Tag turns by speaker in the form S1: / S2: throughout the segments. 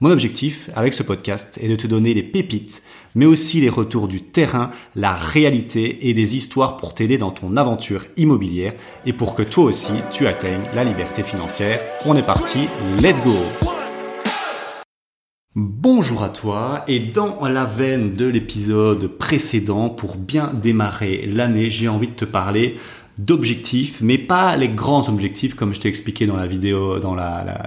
S1: Mon objectif avec ce podcast est de te donner les pépites, mais aussi les retours du terrain, la réalité et des histoires pour t'aider dans ton aventure immobilière et pour que toi aussi tu atteignes la liberté financière. On est parti, let's go Bonjour à toi et dans la veine de l'épisode précédent, pour bien démarrer l'année, j'ai envie de te parler d'objectifs, mais pas les grands objectifs comme je t'ai expliqué dans la vidéo, dans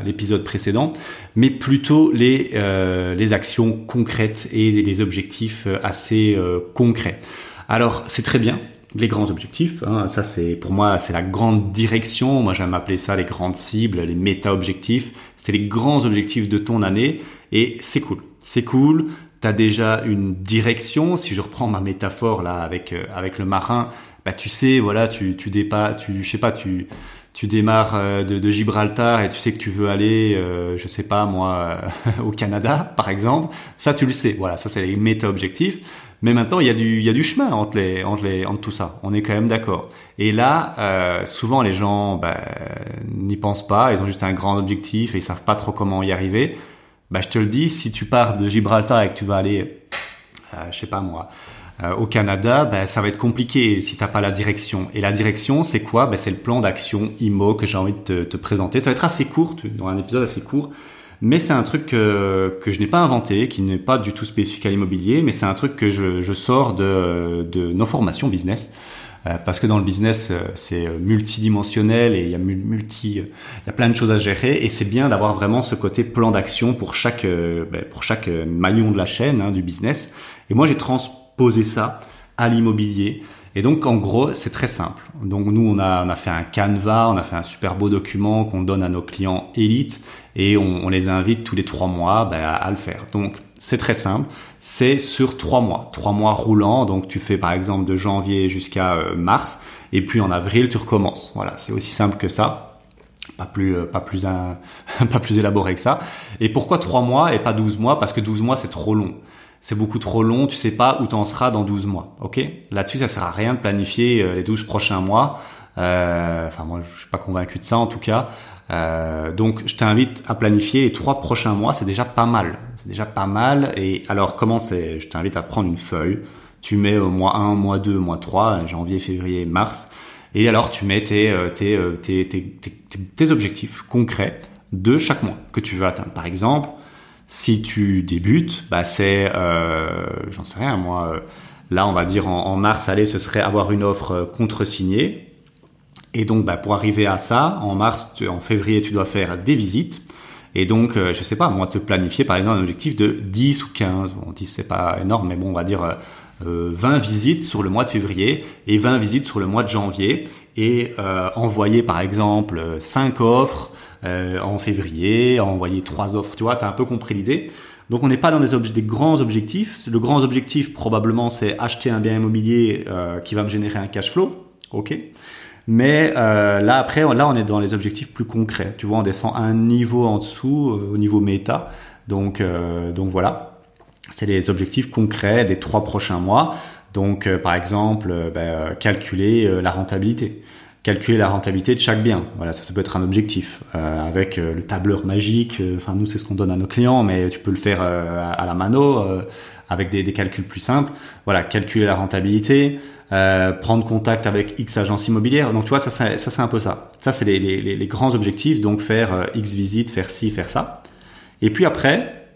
S1: l'épisode précédent, mais plutôt les, euh, les actions concrètes et les objectifs assez euh, concrets. Alors c'est très bien, les grands objectifs, hein, ça c'est pour moi c'est la grande direction, moi j'aime appeler ça les grandes cibles, les méta-objectifs, c'est les grands objectifs de ton année et c'est cool, c'est cool, tu as déjà une direction, si je reprends ma métaphore là avec, avec le marin, bah, tu sais, voilà, tu, tu dépas, tu, je sais pas, tu, tu démarres euh, de, de, Gibraltar et tu sais que tu veux aller, euh, je sais pas moi, euh, au Canada par exemple. Ça, tu le sais. Voilà, ça c'est les méta-objectifs. Mais maintenant, il y a du, il y a du chemin entre les, entre les, entre tout ça. On est quand même d'accord. Et là, euh, souvent les gens bah, n'y pensent pas. Ils ont juste un grand objectif et ils savent pas trop comment y arriver. Bah, je te le dis, si tu pars de Gibraltar et que tu vas aller, euh, je sais pas moi, euh, au Canada, ben, ça va être compliqué si t'as pas la direction. Et la direction, c'est quoi? Ben, C'est le plan d'action IMO que j'ai envie de te, te, présenter. Ça va être assez court, dans un épisode assez court, mais c'est un truc que, je n'ai pas inventé, qui n'est pas du tout spécifique à l'immobilier, mais c'est un truc que je, sors de, nos formations business euh, parce que dans le business euh, c'est multidimensionnel et il y a plein de choses à gérer et c'est bien d'avoir vraiment ce côté plan d'action pour chaque ben, pour chaque maillon de la chaîne hein, du business et moi j'ai trans poser ça à l'immobilier. Et donc, en gros, c'est très simple. Donc, nous, on a, on a fait un canevas, on a fait un super beau document qu'on donne à nos clients élites et on, les invite tous les trois mois ben, à, le faire. Donc, c'est très simple. C'est sur trois mois, trois mois roulants. Donc, tu fais par exemple de janvier jusqu'à euh, mars et puis en avril, tu recommences. Voilà, c'est aussi simple que ça. Pas plus, euh, pas plus, un, pas plus élaboré que ça. Et pourquoi trois mois et pas 12 mois? Parce que 12 mois, c'est trop long c'est beaucoup trop long, tu sais pas où tu en seras dans 12 mois. OK? Là-dessus, ça sert à rien de planifier euh, les 12 prochains mois. Euh, enfin, moi, je suis pas convaincu de ça en tout cas. Euh, donc, je t'invite à planifier les trois prochains mois. C'est déjà pas mal. C'est déjà pas mal. Et alors, comment c'est? Je t'invite à prendre une feuille. Tu mets au mois 1, mois 2, mois 3, janvier, février, mars. Et alors, tu mets tes, tes, tes, tes, tes objectifs concrets de chaque mois que tu veux atteindre. Par exemple, si tu débutes, bah c'est, euh, j'en sais rien, moi, euh, là on va dire en, mars, allez, ce serait avoir une offre euh, contre-signée. Et donc, bah, pour arriver à ça, en mars, en février, tu dois faire des visites. Et donc, je sais pas, moi, te planifier par exemple un objectif de 10 ou 15. Bon, 10 c'est pas énorme, mais bon, on va dire 20 visites sur le mois de février et 20 visites sur le mois de janvier. Et envoyer par exemple 5 offres euh, en février, envoyer trois offres, tu vois, tu as un peu compris l'idée. Donc on n'est pas dans des, des, grands objectifs. Le grand objectif probablement c'est acheter un bien immobilier euh, qui va me générer un cash flow, ok. Mais euh, là après, là on est dans les objectifs plus concrets. Tu vois, on descend un niveau en dessous, au niveau méta. Donc donc voilà, c'est les objectifs concrets des trois prochains mois. Donc par exemple, ben, calculer la rentabilité calculer la rentabilité de chaque bien. Voilà, ça, ça peut être un objectif euh, avec euh, le tableur magique. Euh, enfin, nous, c'est ce qu'on donne à nos clients, mais tu peux le faire à la mano avec des, des, calculs plus simples. Voilà, calculer la rentabilité, prendre contact avec X agences immobilières. Donc, tu vois, ça, ça, c'est un peu ça. Ça, c'est les, les, les, grands objectifs. Donc, faire X visites, faire ci, faire ça. Et puis après,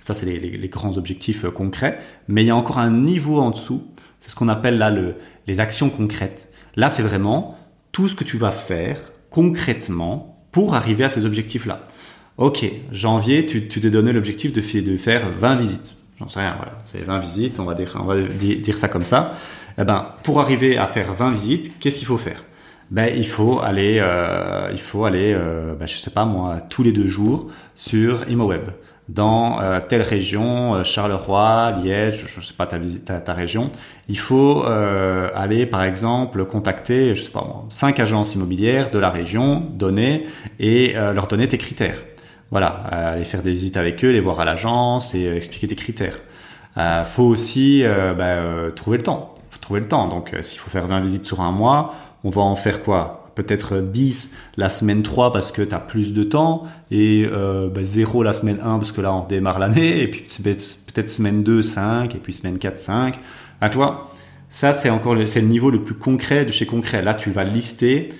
S1: ça, c'est les, les, grands objectifs concrets. Mais il y a encore un niveau en dessous. C'est ce qu'on appelle là le, les actions concrètes. Là, c'est vraiment tout ce que tu vas faire concrètement pour arriver à ces objectifs-là. Ok, janvier, tu t'es donné l'objectif de, de, faire 20 visites. J'en sais rien, voilà. C'est 20 visites, on va dire, on va dire ça comme ça. Eh ben, pour arriver à faire 20 visites, qu'est-ce qu'il faut faire? Ben, il faut aller, euh, il faut aller, euh, ben, je sais pas moi, tous les deux jours sur ImoWeb. dans euh, telle région, euh, Charleroi, Liège, je sais pas ta, ta, région, il faut aller par exemple contacter, je sais pas moi, cinq agences immobilières de la région, donner et leur donner tes critères. Voilà, aller faire des visites avec eux, les voir à l'agence et expliquer tes critères. faut aussi bah, trouver le temps. Faut trouver le temps. Donc s'il faut faire 20 visites sur un mois, on va en faire quoi? Peut-être 10 la semaine 3 parce que tu as plus de temps et euh, bah, 0 la semaine 1 parce que là on démarre l'année et puis peut-être semaine 2 5 et puis semaine 4 5 ah, tu vois ça c'est encore c'est le niveau le plus concret de chez concret là tu vas lister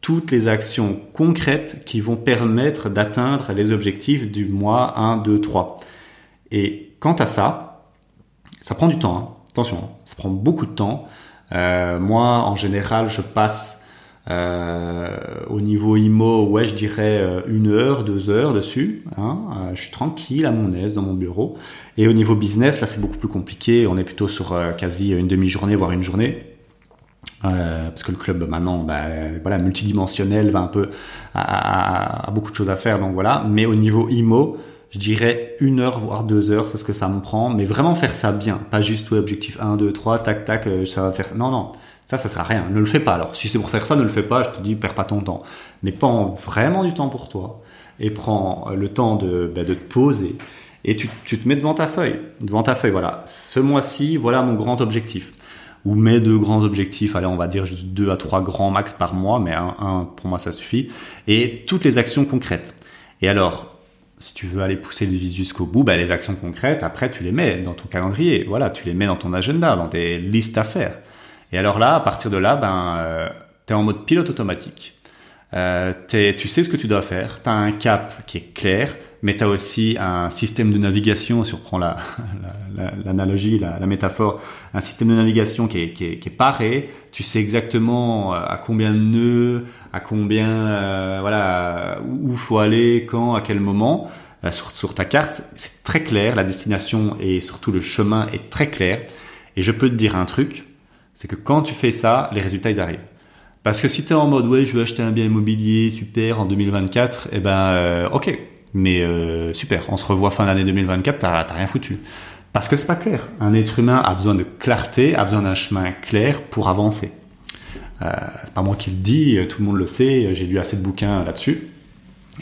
S1: toutes les actions concrètes qui vont permettre d'atteindre les objectifs du mois 1 2 3 et quant à ça ça prend du temps hein. Attention hein. ça prend beaucoup de temps euh, moi en général je passe euh, au niveau IMO, ouais, je dirais euh, une heure, deux heures dessus. Hein. Je suis tranquille, à mon aise dans mon bureau. Et au niveau business, là, c'est beaucoup plus compliqué. On est plutôt sur quasi une demi-journée, voire une journée. Parce que le club maintenant, bah, voilà, multidimensionnel, va un peu à, beaucoup de choses à faire, donc voilà. Mais au niveau IMO, je dirais une heure voire deux heures, c'est ce que ça me prend. Mais vraiment faire ça bien, pas juste ouais, objectif 1, 2, 3, tac, tac, ça va faire. Non, non, ça, ça sert à rien. Ne le fais pas. Alors, si c'est pour faire ça, ne le fais pas. Je te dis, perds pas ton temps. Mais prends vraiment du temps pour toi et prends euh, le temps de, bah, de te poser et tu, tu, te mets devant ta feuille. Devant ta feuille, voilà. Ce mois-ci, voilà mon grand objectif. Ou mes deux grands objectifs. Allez, on va dire juste deux à trois grands max par mois, mais un pour moi, ça suffit. Et toutes les actions concrètes. Et alors, si tu veux aller pousser le vis jusqu'au bout, bah, les actions concrètes, après, tu les mets dans ton calendrier. Voilà, tu les mets dans ton agenda, dans tes listes à faire. Et alors là, à partir de là, ben, euh, tu es en mode pilote automatique. Euh, tu sais ce que tu dois faire, tu as un cap qui est clair, mais tu as aussi un système de navigation, si on reprend l'analogie, la, métaphore, un système de navigation qui est, qui est, qui est paré, tu sais exactement euh, à combien de nœuds, à combien, euh, voilà, où faut aller, quand, à quel moment. Euh, sur, ta carte, c'est très clair, la destination et surtout le chemin est très clair. Et je peux te dire un truc, c'est que quand tu fais ça, les résultats ils arrivent. Parce que si tu es en mode ouais, je veux acheter un bien immobilier, super, en 2024, eh ben ok, mais euh, super, on se revoit fin d'année 2024, t'as rien foutu. Parce que c'est pas clair. Un être humain a besoin de clarté, a besoin d'un chemin clair pour avancer. Euh, c'est pas moi qui le dis, tout le monde le sait, j'ai lu assez de bouquins là-dessus.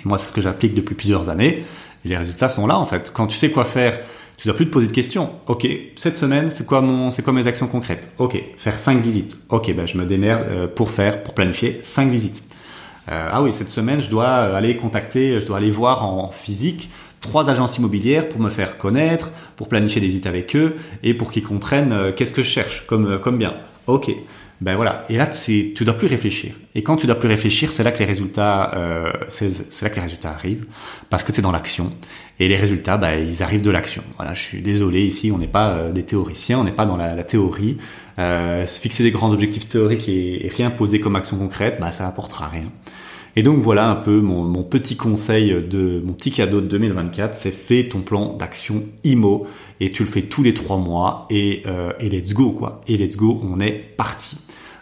S1: Moi, c'est ce que j'applique depuis plusieurs années. Et les résultats sont là en fait. Quand tu sais quoi faire tu dois plus te poser de questions. Ok, cette semaine, c'est quoi c'est quoi mes actions concrètes? Ok, faire cinq visites. Ok, ben je me démerde euh, pour faire, pour planifier cinq visites. Euh, ah oui, cette semaine, je dois aller contacter, je dois aller voir en physique trois agences immobilières pour me faire connaître, pour planifier des visites avec eux et pour qu'ils comprennent euh, qu'est-ce que je cherche comme comme bien. Ok. Ben voilà. Et là, tu dois plus réfléchir. Et quand tu dois plus réfléchir, c'est là que les résultats, euh, c'est là que les résultats arrivent, parce que tu es dans l'action. Et les résultats, ben, ils arrivent de l'action. Voilà. Je suis désolé ici, on n'est pas euh, des théoriciens, on n'est pas dans la, théorie. Euh, fixer des grands objectifs théoriques et, rien poser comme action concrète, bah ça apportera rien. Et donc voilà un peu mon, petit conseil de mon petit cadeau de 2024, c'est fais ton plan d'action IMO et tu le fais tous les trois mois et, euh, et let's go. Et let's go, on est parti.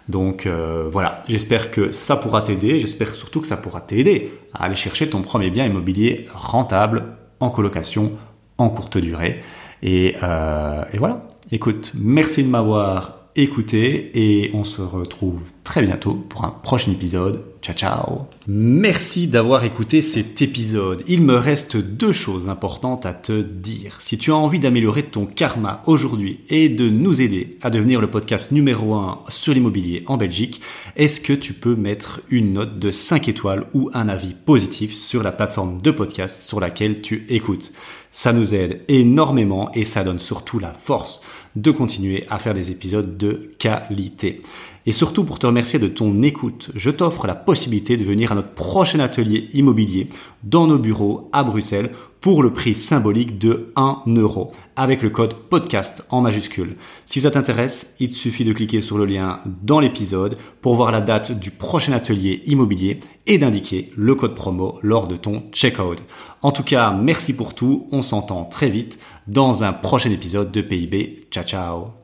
S1: Donc voilà, j'espère que ça pourra t'aider, j'espère surtout que ça pourra t'aider à aller chercher ton premier bien immobilier rentable en colocation en courte durée. Et, euh, et voilà, écoute, merci de m'avoir écouté et on se retrouve très bientôt pour un prochain épisode. Ciao ciao Merci d'avoir écouté cet épisode. Il me reste deux choses importantes à te dire. Si tu as envie d'améliorer ton karma aujourd'hui et de nous aider à devenir le podcast numéro 1 sur l'immobilier en Belgique, est-ce que tu peux mettre une note de 5 étoiles ou un avis positif sur la plateforme de podcast sur laquelle tu écoutes? Ça nous aide énormément et ça donne surtout la force de continuer à faire des épisodes de qualité. Et surtout pour te remercier de ton écoute, je t'offre la possibilité de venir à notre prochain atelier immobilier dans nos bureaux à Bruxelles pour le prix symbolique de 1 euro avec le code podcast en majuscule. Si ça t'intéresse, il te suffit de cliquer sur le lien dans l'épisode pour voir la date du prochain atelier immobilier et d'indiquer le code promo lors de ton checkout. En tout cas, merci pour tout, on s'entend très vite dans un prochain épisode de PIB. Ciao ciao